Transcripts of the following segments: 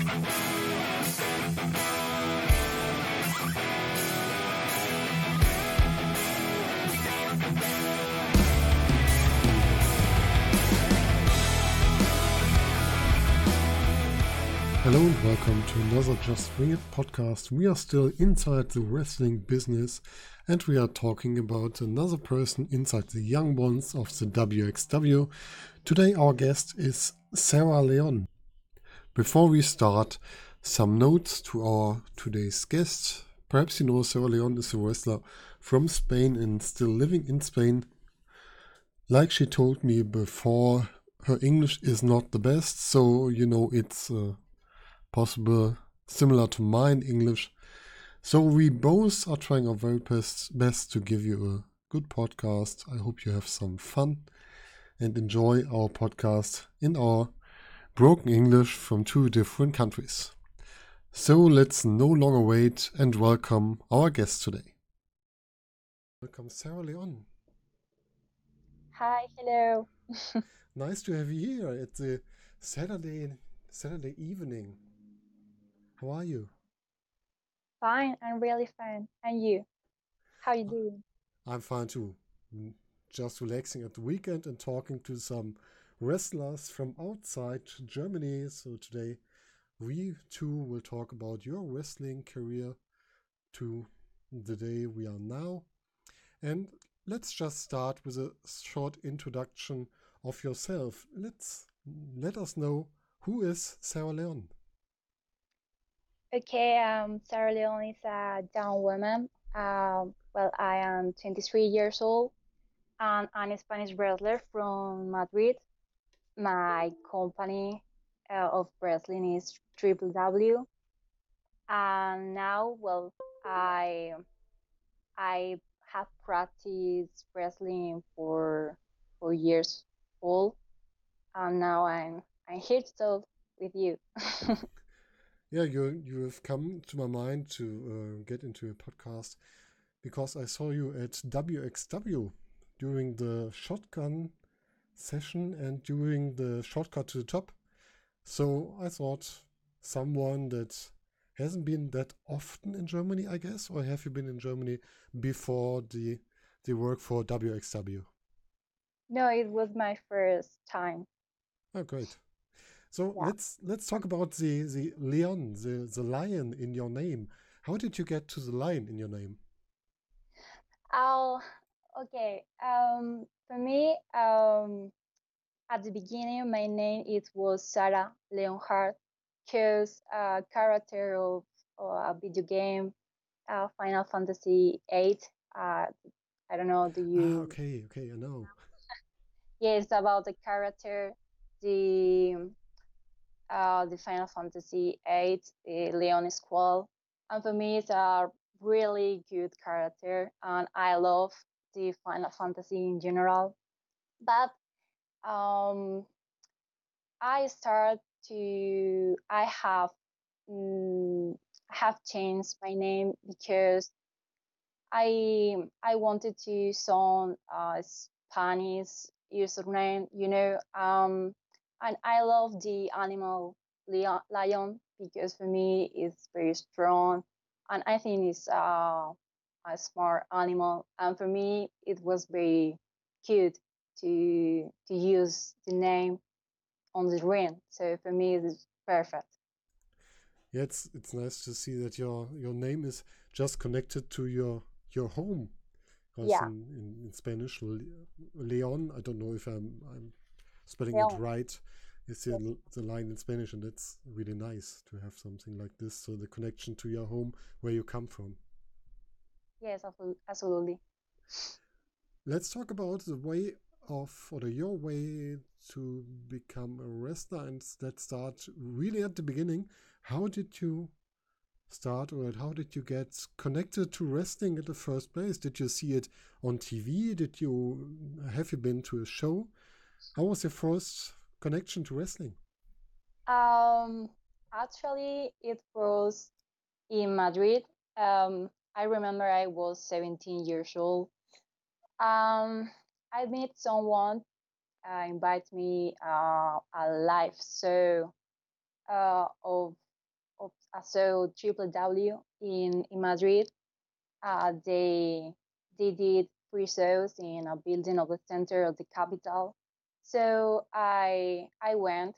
Hello and welcome to another Just Wing It podcast. We are still inside the wrestling business and we are talking about another person inside the young ones of the WXW. Today, our guest is Sarah Leon. Before we start, some notes to our today's guest. Perhaps you know Sarah Leon is a wrestler from Spain and still living in Spain. Like she told me before, her English is not the best, so you know it's uh, possible similar to mine English. So we both are trying our very best, best to give you a good podcast. I hope you have some fun and enjoy our podcast in our broken English from two different countries. So let's no longer wait and welcome our guest today. Welcome, Sarah Leon. Hi, hello. nice to have you here at the Saturday Saturday evening. How are you? Fine, I'm really fine. And you? How you doing? I'm fine too. Mm, just relaxing at the weekend and talking to some wrestlers from outside Germany. So today we too will talk about your wrestling career to the day we are now. And let's just start with a short introduction of yourself. Let's let us know who is Sarah Leon. Okay, um, Sarah Leon is a young woman. Um, well, I am 23 years old and I'm a Spanish wrestler from Madrid. My company uh, of wrestling is Triple W. And now, well, I I have practiced wrestling for for years old, and now I'm I'm here to talk with you. Yeah, you you have come to my mind to uh, get into a podcast because I saw you at WXW during the shotgun session and during the shortcut to the top. So I thought someone that hasn't been that often in Germany, I guess, or have you been in Germany before the the work for WXW? No, it was my first time. Oh, great. So yeah. let's let's talk about the the Leon, the the lion in your name. How did you get to the lion in your name? Oh, okay. Um, for me, um, at the beginning, my name it was Sarah Leonhardt, because a character of, a video game, uh, Final Fantasy VIII. Uh, I don't know. Do you? Ah, okay, okay, I know. yeah, it's about the character, the uh, the Final Fantasy VIII, the Leon Squall. And for me, it's a really good character, and I love the Final Fantasy in general. But um, I start to, I have, um, have changed my name because I I wanted to sound uh, Spanish username, you know. Um, and I love the animal lion because for me it's very strong and I think it's uh, a smart animal and for me it was very cute to to use the name on the ring so for me it's perfect yeah it's it's nice to see that your your name is just connected to your your home yeah. in, in, in Spanish Leon I don't know if I'm I'm spelling it right is the, the line in Spanish, and that's really nice to have something like this. So the connection to your home, where you come from. Yes, absolutely. Let's talk about the way of, or the, your way to become a wrestler, and let's start really at the beginning. How did you start, or how did you get connected to wrestling in the first place? Did you see it on TV? Did you have you been to a show? How was your first connection to wrestling? Um, actually, it was in Madrid. Um, I remember I was 17 years old. Um, I met someone uh, invite me uh, a live show uh, of I saw Triple W in in Madrid. Uh, they they did free shows in a building of the center of the capital. So I I went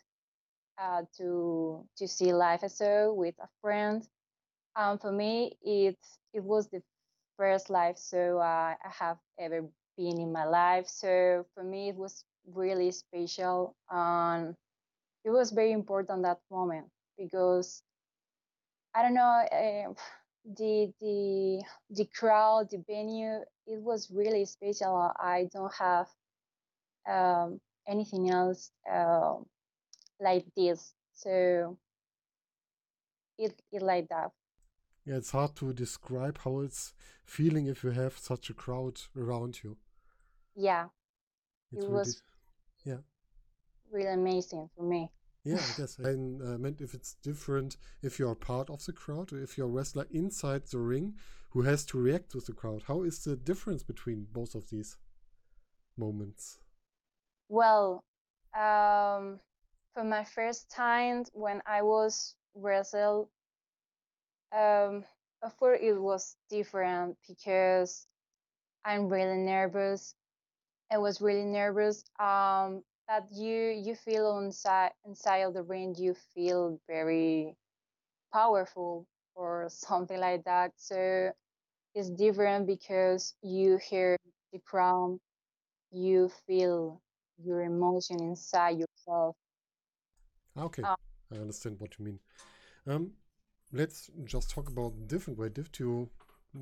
uh, to to see live show with a friend. Um, for me, it it was the first live show uh, I have ever been in my life. So for me, it was really special, and it was very important that moment because I don't know. Uh, the the the crowd, the venue, it was really special. I don't have um, anything else uh, like this, so it it like that. Yeah, it's hard to describe how it's feeling if you have such a crowd around you. Yeah, it's it was yeah really amazing for me. Yeah, I guess. I uh, meant if it's different if you're part of the crowd or if you're a wrestler inside the ring who has to react to the crowd. How is the difference between both of these moments? Well, um, for my first time when I was wrestle, um, of it was different because I'm really nervous. I was really nervous. Um, that you you feel inside inside of the ring you feel very powerful or something like that so it's different because you hear the crowd you feel your emotion inside yourself okay um, i understand what you mean um, let's just talk about different way do you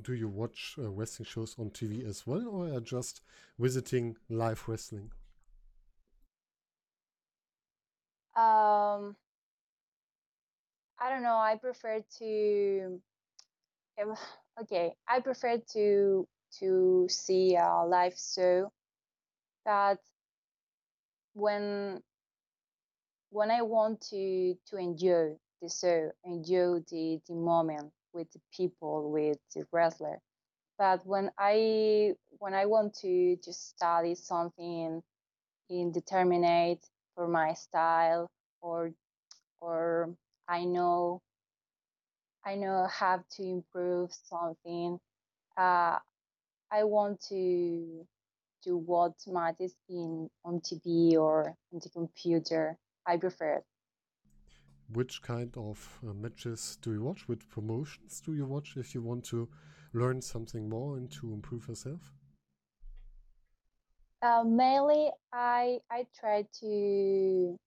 do you watch uh, wrestling shows on tv as well or are just visiting live wrestling um, I don't know. I prefer to. Okay, I prefer to to see a live show, but when when I want to to enjoy show, enjoy the the moment with the people, with the wrestler. But when I when I want to just study something in indeterminate for my style or or I know I know how to improve something. Uh, I want to to watch matches in on TV or on the computer. I prefer it. Which kind of uh, matches do you watch? Which promotions do you watch if you want to learn something more and to improve yourself? Uh, mainly, I I try to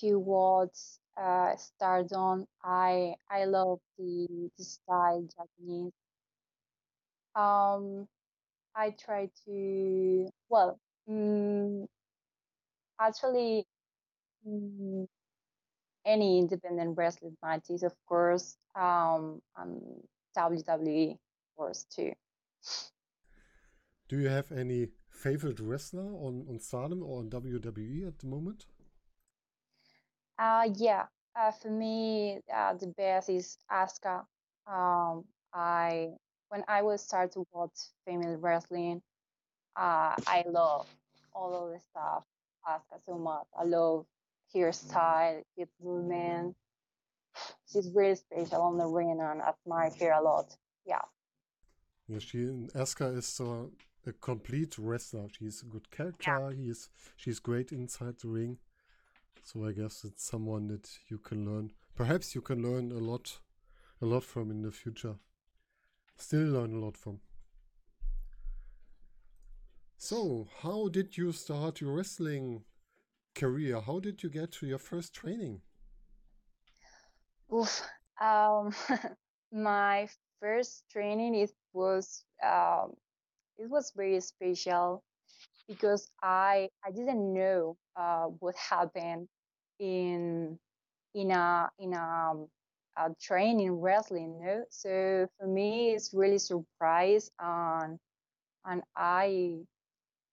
to watch uh, Stardom. I I love the the style Japanese. Um, I try to well, mm, actually, mm, any independent wrestling matches, of course. Um, um, WWE, of course, too. Do you have any favorite wrestler on, on Stardom or on WWE at the moment? Uh, yeah, uh, for me, uh, the best is Asuka. Um, I when I was start to watch female wrestling, uh, I love all of the stuff Asuka so much. I love her style, her movement. She's really special on the ring, and I admire her a lot. Yeah. Yeah, she Asuka is uh, a complete wrestler. She's a good character. Yeah. He's she's great inside the ring. So I guess it's someone that you can learn. Perhaps you can learn a lot, a lot from in the future. Still learn a lot from. So, how did you start your wrestling career? How did you get to your first training? Oof. Um, my first training it was um, it was very special because I I didn't know uh, what happened in in a in a, a training wrestling. No? So for me, it's really surprise and and I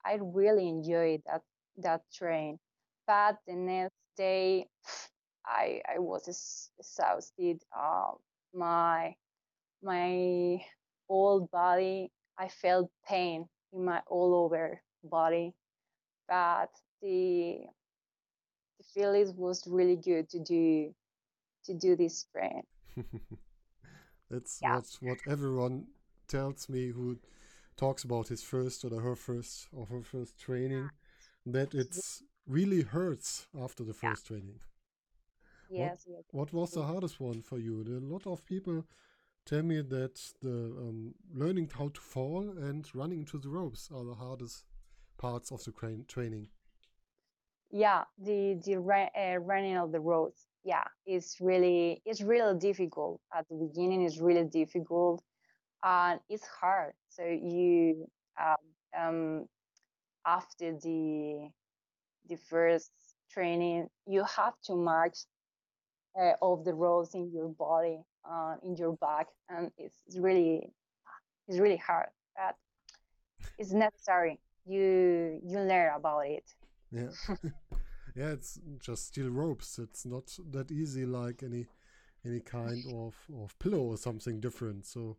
I really enjoyed that that train. But the next day, I I was exhausted. Uh, my my whole body, I felt pain in my all over body. But the the feeling was really good to do to do this train. That's Yeah. what what everyone tells me who talks about his first or her first or her first training, that it's really hurts after the Yeah. first training. Yes, yes. What was the hardest one for you? A lot of people tell me that the um, learning how to fall and running into the ropes are the hardest parts of the training. Yeah, the the uh, running of the roads. Yeah, it's really it's really difficult at the beginning. It's really difficult, and it's hard. So you um, um after the the first training, you have to march uh, of the roads in your body, uh, in your back, and it's, it's really it's really hard. But it's necessary. You you learn about it. Yeah. yeah, it's just steel ropes. It's not that easy like any any kind of, of pillow or something different. So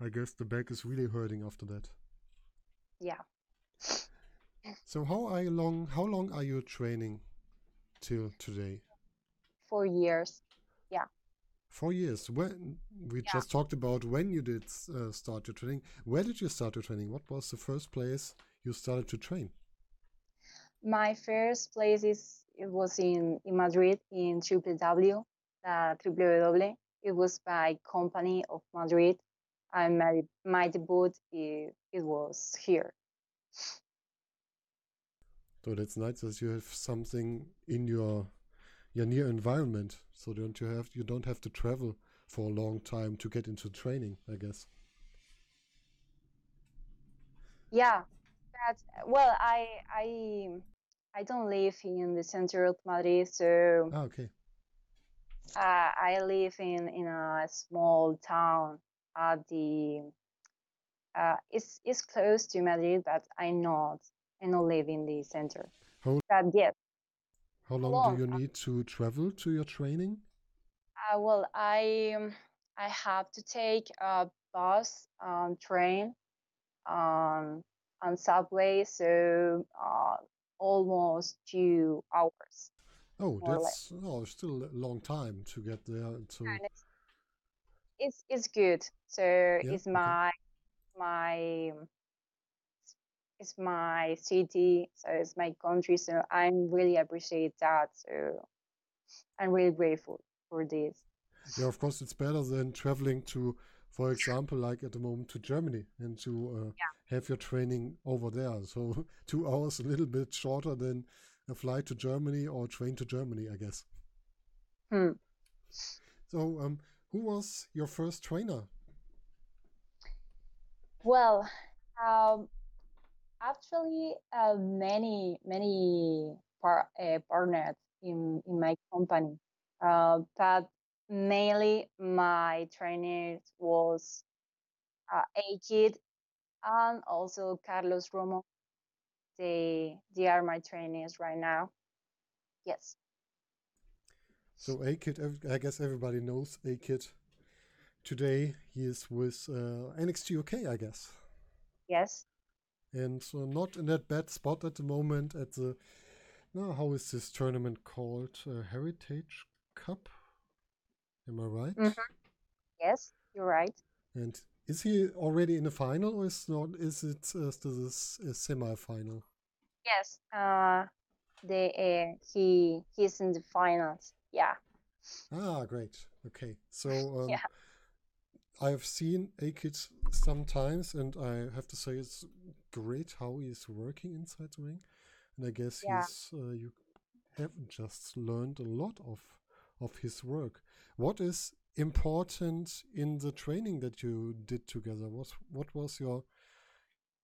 I guess the back is really hurting after that. Yeah. So how are you long how long are you training till today? Four years. Yeah. Four years. When we Yeah. just talked about when you did uh, start your training. Where did you start your training? What was the first place you started to train? My first place is it was in, in Madrid in www, uh, www. It was by Company of Madrid. And my my debut it, it was here. So that's nice that you have something in your your near environment. So don't you have you don't have to travel for a long time to get into training, I guess. Yeah, but well, I I I don't live in the center of Madrid, so Ah, okay. uh, I live in in a small town at the uh, it's it's close to Madrid, but I'm not I not live in the center. How But yes, how long long. do you need to travel to your training? uh, well, I um, I have to take a bus, um, train, um, and subway, so uh, almost two hours. Oh, More or less. that's oh, still a long time to get there. To it's it's, it's good. So yeah, it's okay. my my it's my city, so it's my country. So I'm really appreciate that. So I'm really grateful for this. Yeah, of course, it's better than traveling to, for example, like at the moment to Germany and to uh, Yeah. have your training over there. So two hours, a little bit shorter than a flight to Germany or train to Germany, I guess. Hmm. So, um, who was your first trainer? Well, um, actually, uh, many many par uh, partners in in my company, uh, but mainly my trainer was uh, A Kid and also Carlos Romo. They they are my trainees right now. Yes. So, A Kid, I guess everybody knows A Kid. Today he is with uh, NXT UK, I guess. Yes. And so not in that bad spot at the moment at the now how is this tournament called? Uh, Heritage Cup? Am I right? hmm Yes, you're right. And is he already in the final or is not is it uh, still this a semi-final? Yes. Uh, they uh, he he's in the finals. Yeah. Ah, great. Okay. So um, Yeah. I've seen A-Kid sometimes and I have to say it's great how he's working inside the ring. And I guess Yeah. he's uh, you haven't just learned a lot of of his work. What is important in the training that you did together? What what was your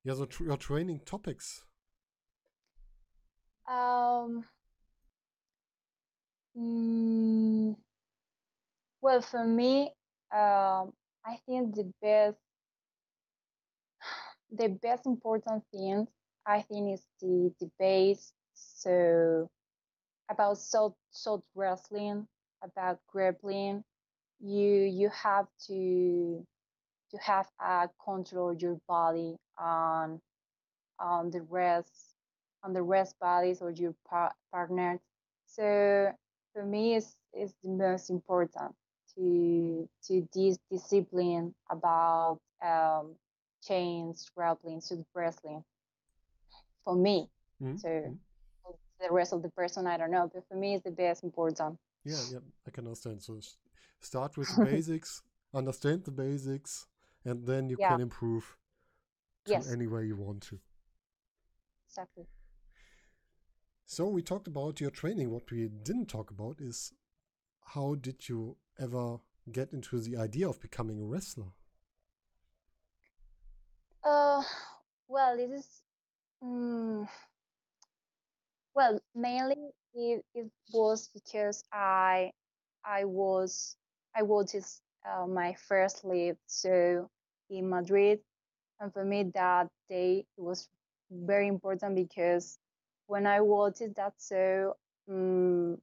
yeah the tr your training topics? Um. mm, well, for me, um, I think the best the best important thing I think is the base. So about short short wrestling, about grappling, you you have to to have uh, control your body on on the rest on the rest bodies or your par- partners. So for me, it's, it's the most important to to this discipline about um, chains, grappling, shoot wrestling. For me, mm-hmm. so mm-hmm. the rest of the person, I don't know, but for me, it's the best important. Yeah, yeah, I can understand. So start with the basics, understand the basics, and then you yeah. can improve to yes. any way you want to. Exactly. So we talked about your training. What we didn't talk about is how did you ever get into the idea of becoming a wrestler? Uh, well, it is. Um, well, mainly it, it was because I I was I watched uh, my first live so in Madrid, and for me that day it was very important because when I watched that show, um,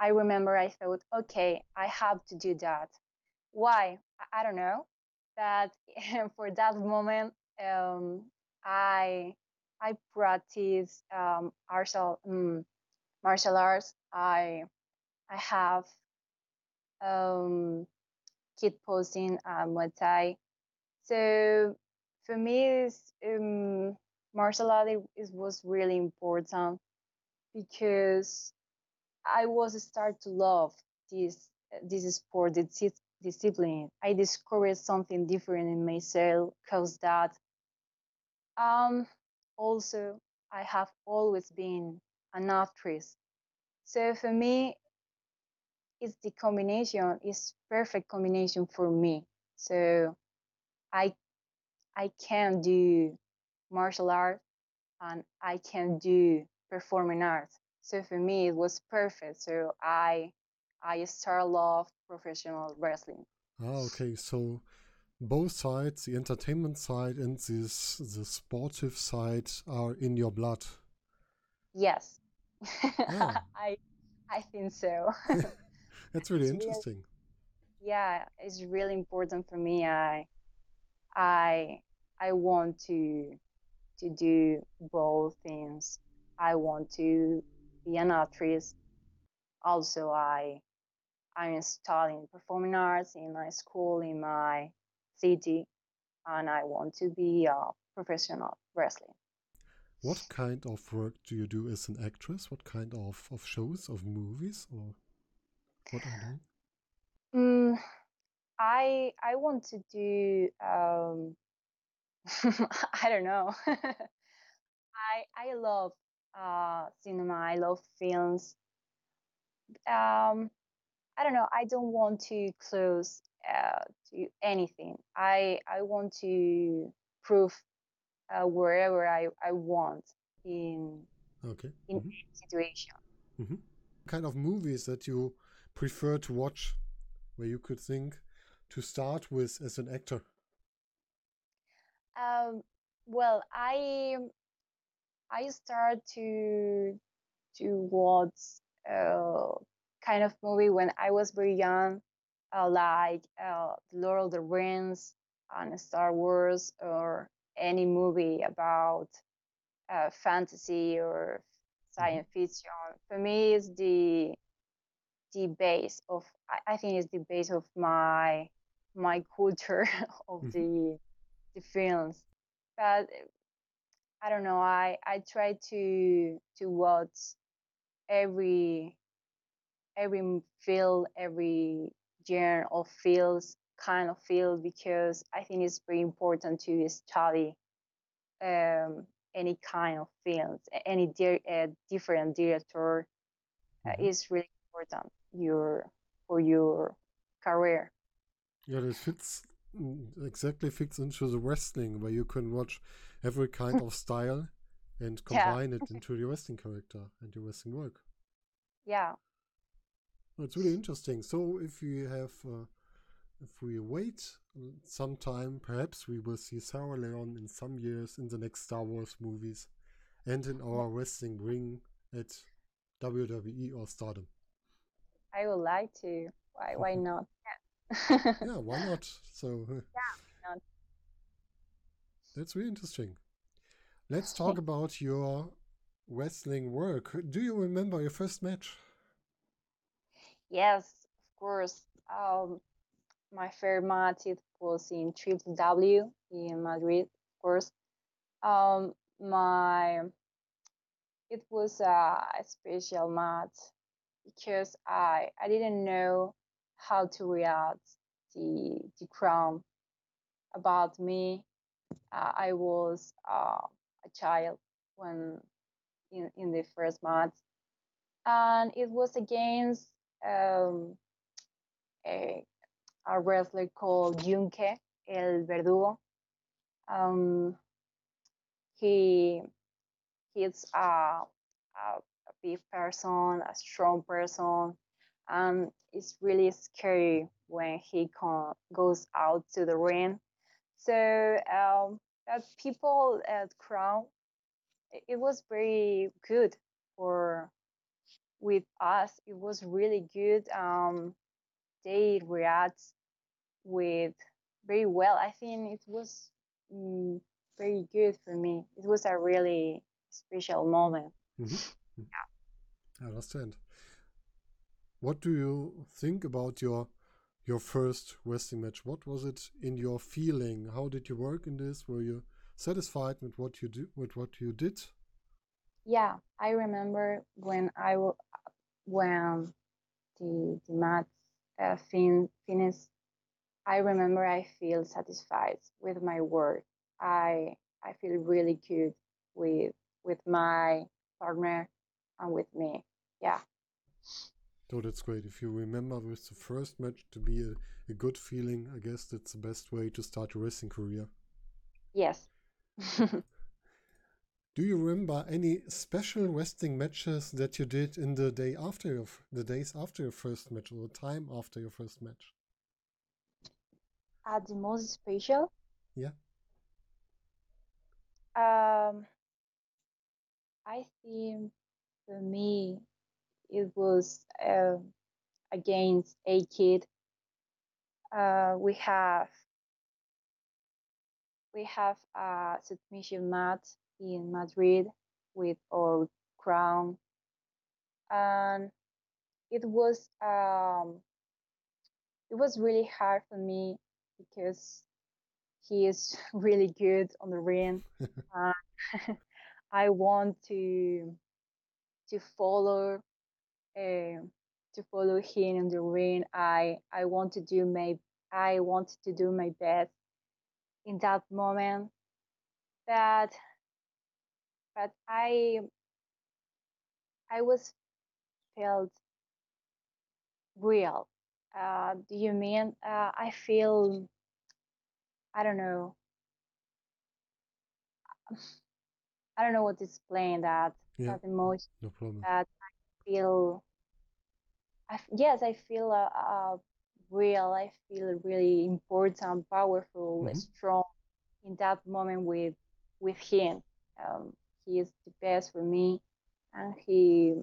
I remember I thought, okay, I have to do that. Why? I, I don't know. But for that moment, um, I I practice um, martial um, martial arts. I I have um, kid posing and Muay Thai. So for me, um, martial art is, was really important because I was start to love this this sport, this discipline. I discovered something different in myself because that. Um, also, I have always been an actress, so for me, it's the combination is perfect combination for me. So, I I can do martial art and I can do performing arts so for me, it was perfect. So I I started love professional wrestling. Ah, okay. So both sides, the entertainment side and this the sportive side, are in your blood. Yes, yeah. Oh. I I think so. That's really it's interesting. Really, yeah, it's really important for me. I I I want to to do both things. I want to be an actress. Also, I I'm studying performing arts in my school in my city, and I want to be a professional wrestler. What kind of work do you do as an actress? What kind of, of shows, of movies, or what are you Mm, I I want to do um, I don't know. I I love uh, cinema. I love films. Um, I don't know. I don't want to close uh, to anything. I I want to prove uh, wherever I, I want in okay in mm-hmm. situation. Mm-hmm. Kind of movies that you prefer to watch, where you could think to start with as an actor. Um, well, I I start to to watch uh, kind of movie when I was very young, uh, like uh, Lord of the Rings and Star Wars, or any movie about uh, fantasy or science mm-hmm. fiction. For me, it's the the base of I, I think it's the base of my my culture of mm-hmm. the the films. But I don't know. I I try to to watch every every field, every genre of fields, kind of field, because I think it's very important to study um, any kind of field, any di- uh, different director uh, mm-hmm. is really important your for your career. Yeah, this fits mm, exactly fits into the wrestling where you can watch every kind of style and combine yeah. it into your wrestling character and your wrestling work. Yeah. It's really interesting. So if we have, uh, if we wait some time, perhaps we will see Sarah Leon in some years in the next Star Wars movies and in our wrestling ring at WWE or Stardom. I would like to. Why? Why not? Yeah. yeah. Why not? So. Yeah. Not. That's really interesting. Let's talk about your wrestling work. Do you remember your first match? Yes, of course. um, my favorite match it was in Triple W in Madrid, of course. Um, my it was a special match because I I didn't know how to react the the crowd about me. Uh, I was uh, a child when in in the first match, and it was against um, a, a wrestler called Junke El Verdugo. Um, he he's a, a, a big person, a strong person, and it's really scary when he con- goes out to the ring. So um, that people at Crown, it, it was very good for with us. It was really good. Um, they react with very well. I think it was mm, very good for me. It was a really special moment. Mm-hmm. Yeah. I understand. What do you think about your your first wrestling match? What was it in your feeling? How did you work in this? Were you satisfied with what you do with what you did? Yeah, I remember when I when the the match uh, fin finished. I remember I feel satisfied with my work. I I feel really good with with my partner and with me. Yeah. So that's great. If you remember with the first match to be a, a good feeling, I guess that's the best way to start your wrestling career. Yes. Do you remember any special wrestling matches that you did in the day after your, the days after your first match or the time after your first match? At the most special? Yeah. Um, I think for me, it was uh, against A-Kid. Uh, we have we have a submission match in Madrid with our crown, and it was um, it was really hard for me because he is really good on the ring. uh, I want to to follow uh, to follow him in the ring. I I want to do my I wanted to do my best in that moment. But but I I was felt real. Uh, do you mean uh, I feel I don't know I don't know what to explain that yeah. that emotion no problem. that I feel I, yes I feel uh, uh, real I feel really important powerful Mhm. strong in that moment with with him um, he is the best for me and he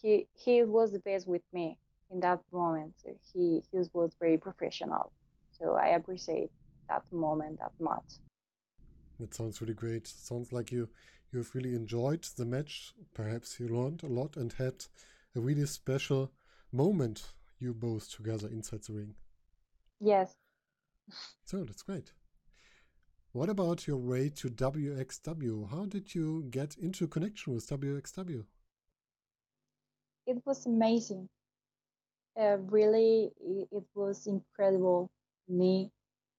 he he was the best with me in that moment So he he was very professional so I appreciate that moment that much That sounds really great. Sounds like you you've really enjoyed the match. Perhaps you learned a lot and had a really special moment you both together inside the ring. yes So that's great. What about your way to WXW? How did you get into connection with WXW? it was amazing uh, really it, was incredible for me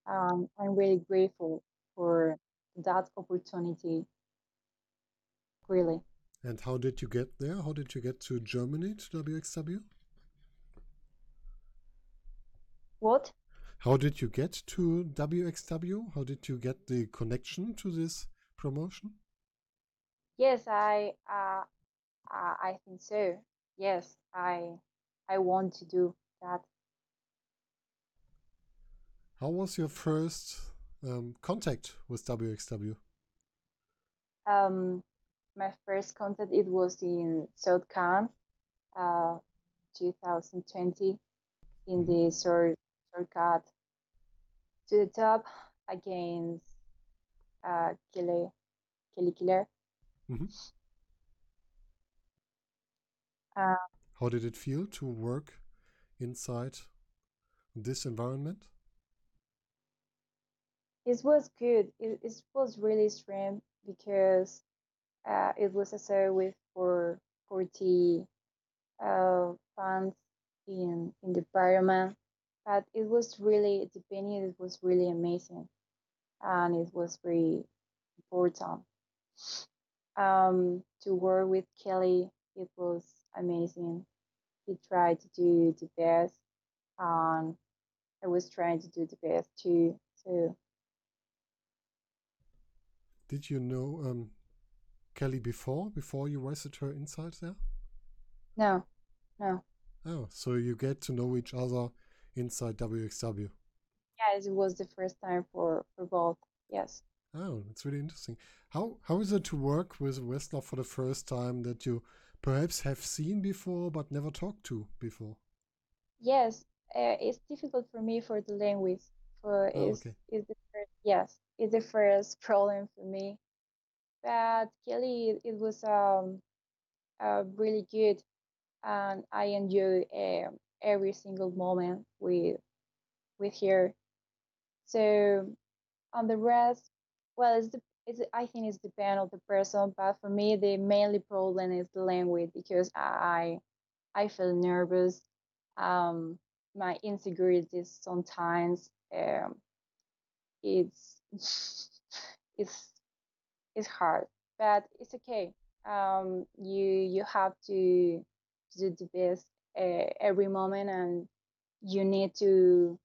um, i'm really grateful for that opportunity really And how did you get there? How did you get to Germany to WXW? what How did you get to WXW? How did you get the connection to this promotion? yes i uh, uh, i think so yes i i want to do that How was your first um, contact with WXW? um, my first contact it was in south Can, uh, 2020 in the short shortcut to the top against uh, Kelly Kelly Killer. Mhm. Uh, How did it feel to work inside this environment? It was good. It, it was really strange because uh, it was a associated with for 40 uh, fans in in the parliament, but it was really the venue. It was really amazing, and it was very important. Um, to work with Kelly, it was amazing. He tried to do the best, and I was trying to do the best too. Did you know um, Kelly before before you visited her inside there? No, no. Oh, so you get to know each other inside WXW. Yes, it was the first time for for both. Yes. Oh, that's really interesting. How how is it to work with a wrestler for the first time that you perhaps have seen before but never talked to before? Yes, uh, it's difficult for me for the language. For oh, is okay. is the first, yes, is the first problem for me. But Kelly, it was um, uh, really good, and I enjoy uh, every single moment with with her. So on the rest, well, it's the it's I think it's depend on the person, but for me the mainly problem is the language because I I feel nervous. Um, my insecurities sometimes um, it's it's it's hard, but it's okay. Um, you you have to do the best uh, every moment, and you need to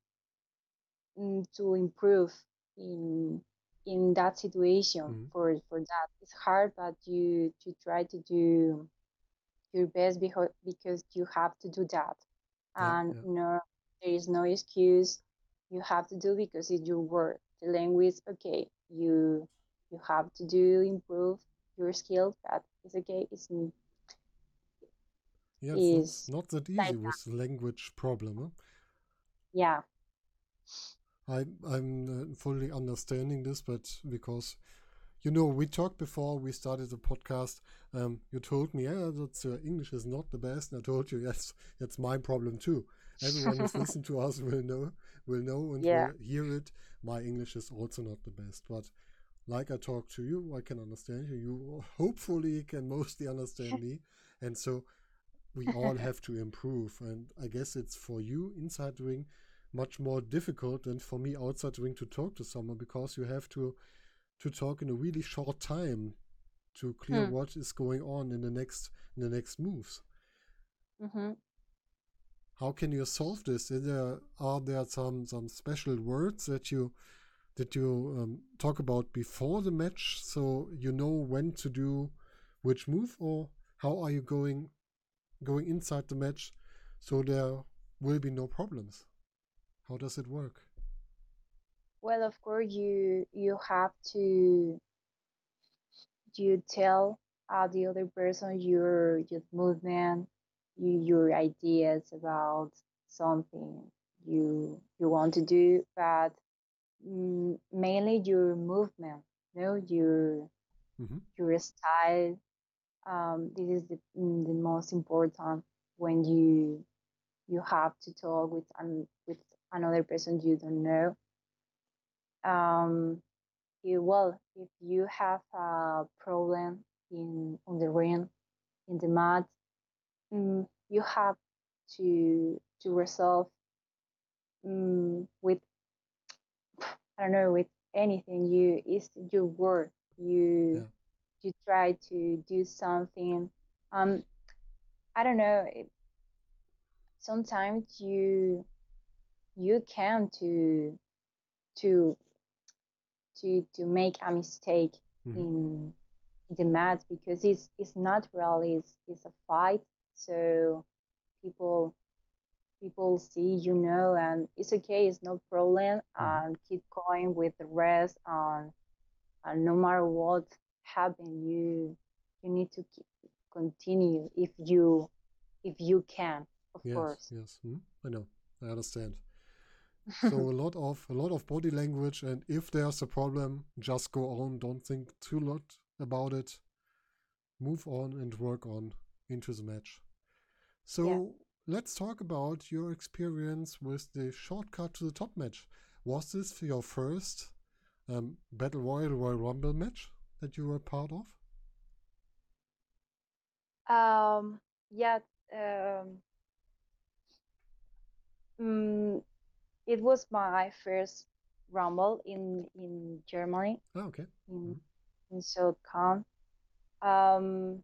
mm, to improve in in that situation mm-hmm. for for that. It's hard, but you to try to do your best because because you have to do that, and yeah, yeah. no, there is no excuse. You have to do because it's your work the language okay you you have to do improve your skills but it's okay it's yeah it's not, not that easy like with that. language problem huh? yeah I, I'm uh, fully understanding this, but because, you know, we talked before we started the podcast. Um, you told me, yeah, that uh, English is not the best, and I told you, yes, that's my problem too. Everyone who's listened to us will know, will know, and yeah. will hear it my English is also not the best, but like I talk to you, I can understand you. You hopefully can mostly understand me. And so we all have to improve. And I guess it's for you inside the ring much more difficult than for me outside the ring to talk to someone because you have to to talk in a really short time to clear hmm. what is going on in the next in the next moves. Mm-hmm. How can you solve this? Is there are there some some special words that you that you um, talk about before the match, so you know when to do which move, or how are you going going inside the match, so there will be no problems? How does it work? Well, of course, you you have to you tell uh, the other person your your movement you, your ideas about something you you want to do, but mm, mainly your movement, you know, your mm-hmm. your style. Um, this is the, mm, the most important when you you have to talk with an, with another person you don't know. Um, you, well, if you have a problem in on the ring, in the mat, mm, you have to to resolve mm, with I don't know with anything. You is your work. You. You try to do something. Um, I don't know. It, sometimes you you can to to to to make a mistake mm-hmm. in the match because it's it's natural. It's it's a fight so people people see you know and it's okay it's no problem mm-hmm. and keep going with the rest and, and no matter what happen you you need to keep, continue if you if you can of yes, course. yes. Mm, i know. I understand. So a lot of a lot of body language and if there's a problem just go on. Don't think too lot about it. Move on and work on into the match. So yeah. let's talk about your experience with the shortcut to the top match. Was this your first um, Battle Royal Royal Rumble match that you were part of? Um, yeah, um, mm, it was my first Rumble in in Germany. Oh, okay. In mm in SoulCon. Um,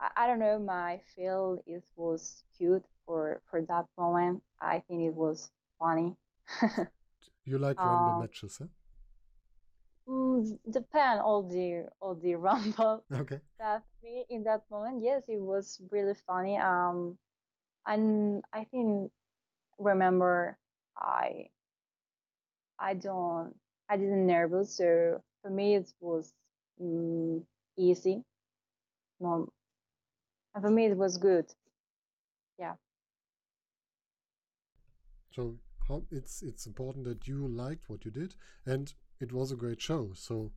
I, I don't know. My feel it was cute for for that moment. I think it was funny. you like Rumble um, matches, huh? Mm, depend all the all the rumble okay. that me in that moment yes it was really funny. Um and i think remember i i don't i didn't nervous so for me it was um, easy. No and for me it was good. Yeah. So how it's it's important that you liked what you did and it was a great show. So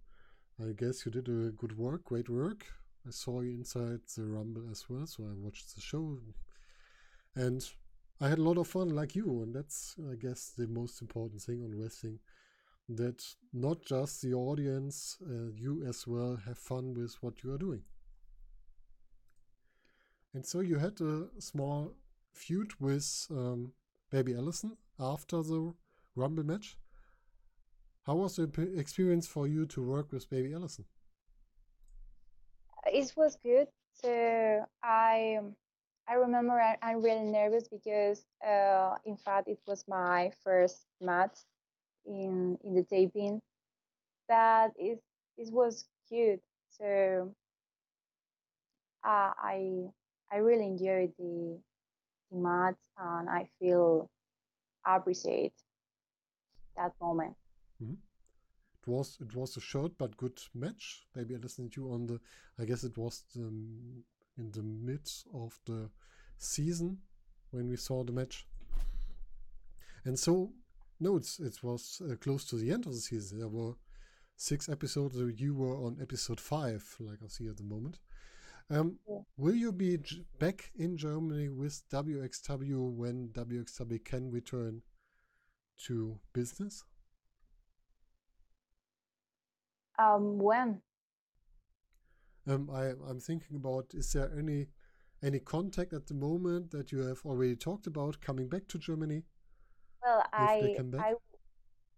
I guess you did a good work, great work. I saw you inside the Rumble as well, so I watched the show. And I had a lot of fun like you, and that's, I guess, the most important thing on wrestling. That not just the audience, uh, you as well have fun with what you are doing. And so you had a small feud with um, Baby Allison after the Rumble match. How was the experience for you to work with Baby Allison? It was good. So I I remember I, am really nervous because uh, in fact it was my first match in in the taping. But it it was cute. So uh, I I really enjoyed the the match and I feel appreciate that moment. Mm-hmm. It was it was a short but good match. Maybe I listened to you on the. I guess it was the, in the mid of the season when we saw the match. And so, no, it's, it was uh, close to the end of the season. There were six episodes. You were on episode five, like I see at the moment. Um. Will you be back in Germany with WXW when WXW can return to business? Um, when? Um, I, I'm thinking about is there any any contact at the moment that you have already talked about coming back to Germany? Well, I, I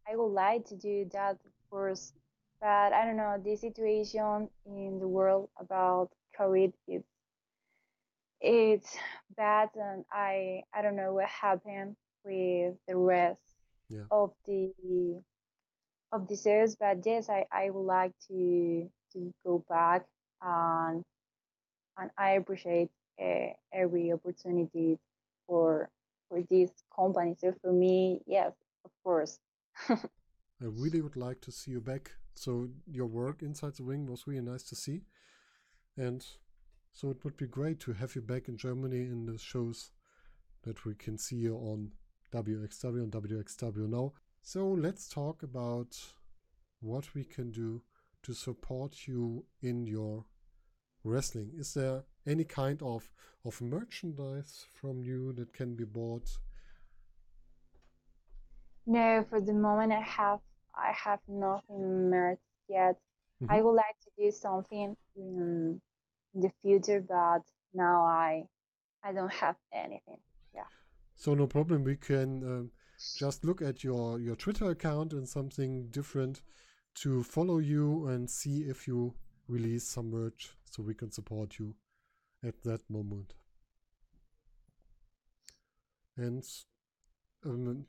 I would like to do that first, but I don't know the situation in the world about COVID. It's it's bad, and I I don't know what happened with the rest yeah. of the of series. But yes, I, I would like to to go back and and I appreciate uh, every opportunity for for this company. So for me, yes, of course. I really would like to see you back. So your work inside the ring was really nice to see, and so it would be great to have you back in Germany in the shows that we can see you on WXW and WXW now. So let's talk about what we can do to support you in your wrestling. Is there any kind of, of merchandise from you that can be bought? No, for the moment I have I have nothing merch yet. Mm -hmm. I would like to do something in, in the future, but now I I don't have anything. Yeah. So no problem. We can um, just look at your your Twitter account and something different to follow you and see if you release some merch so we can support you at that moment. And um,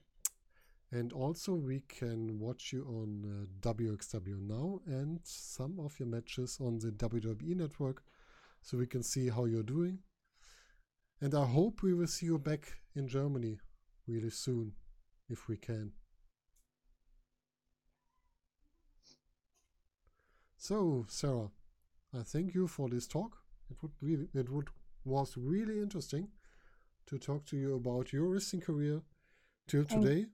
and also we can watch you on uh, WXW now and some of your matches on the WWE network so we can see how you're doing. And I hope we will see you back in Germany really soon if we can. So, Sarah, I thank you for this talk. It would really, it would was really interesting to talk to you about your racing career till today.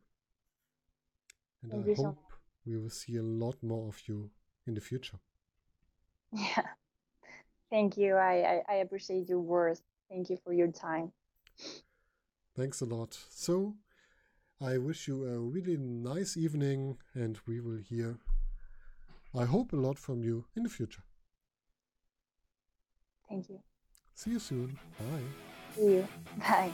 And I hope so we will see a lot more of you in the future. Yeah. Thank you. I, I, I appreciate your words. Thank you for your time. Thanks a lot. So, I wish you a really nice evening, and we will hear, I hope, a lot from you in the future. Thank you. See you soon. Bye. See you. Bye.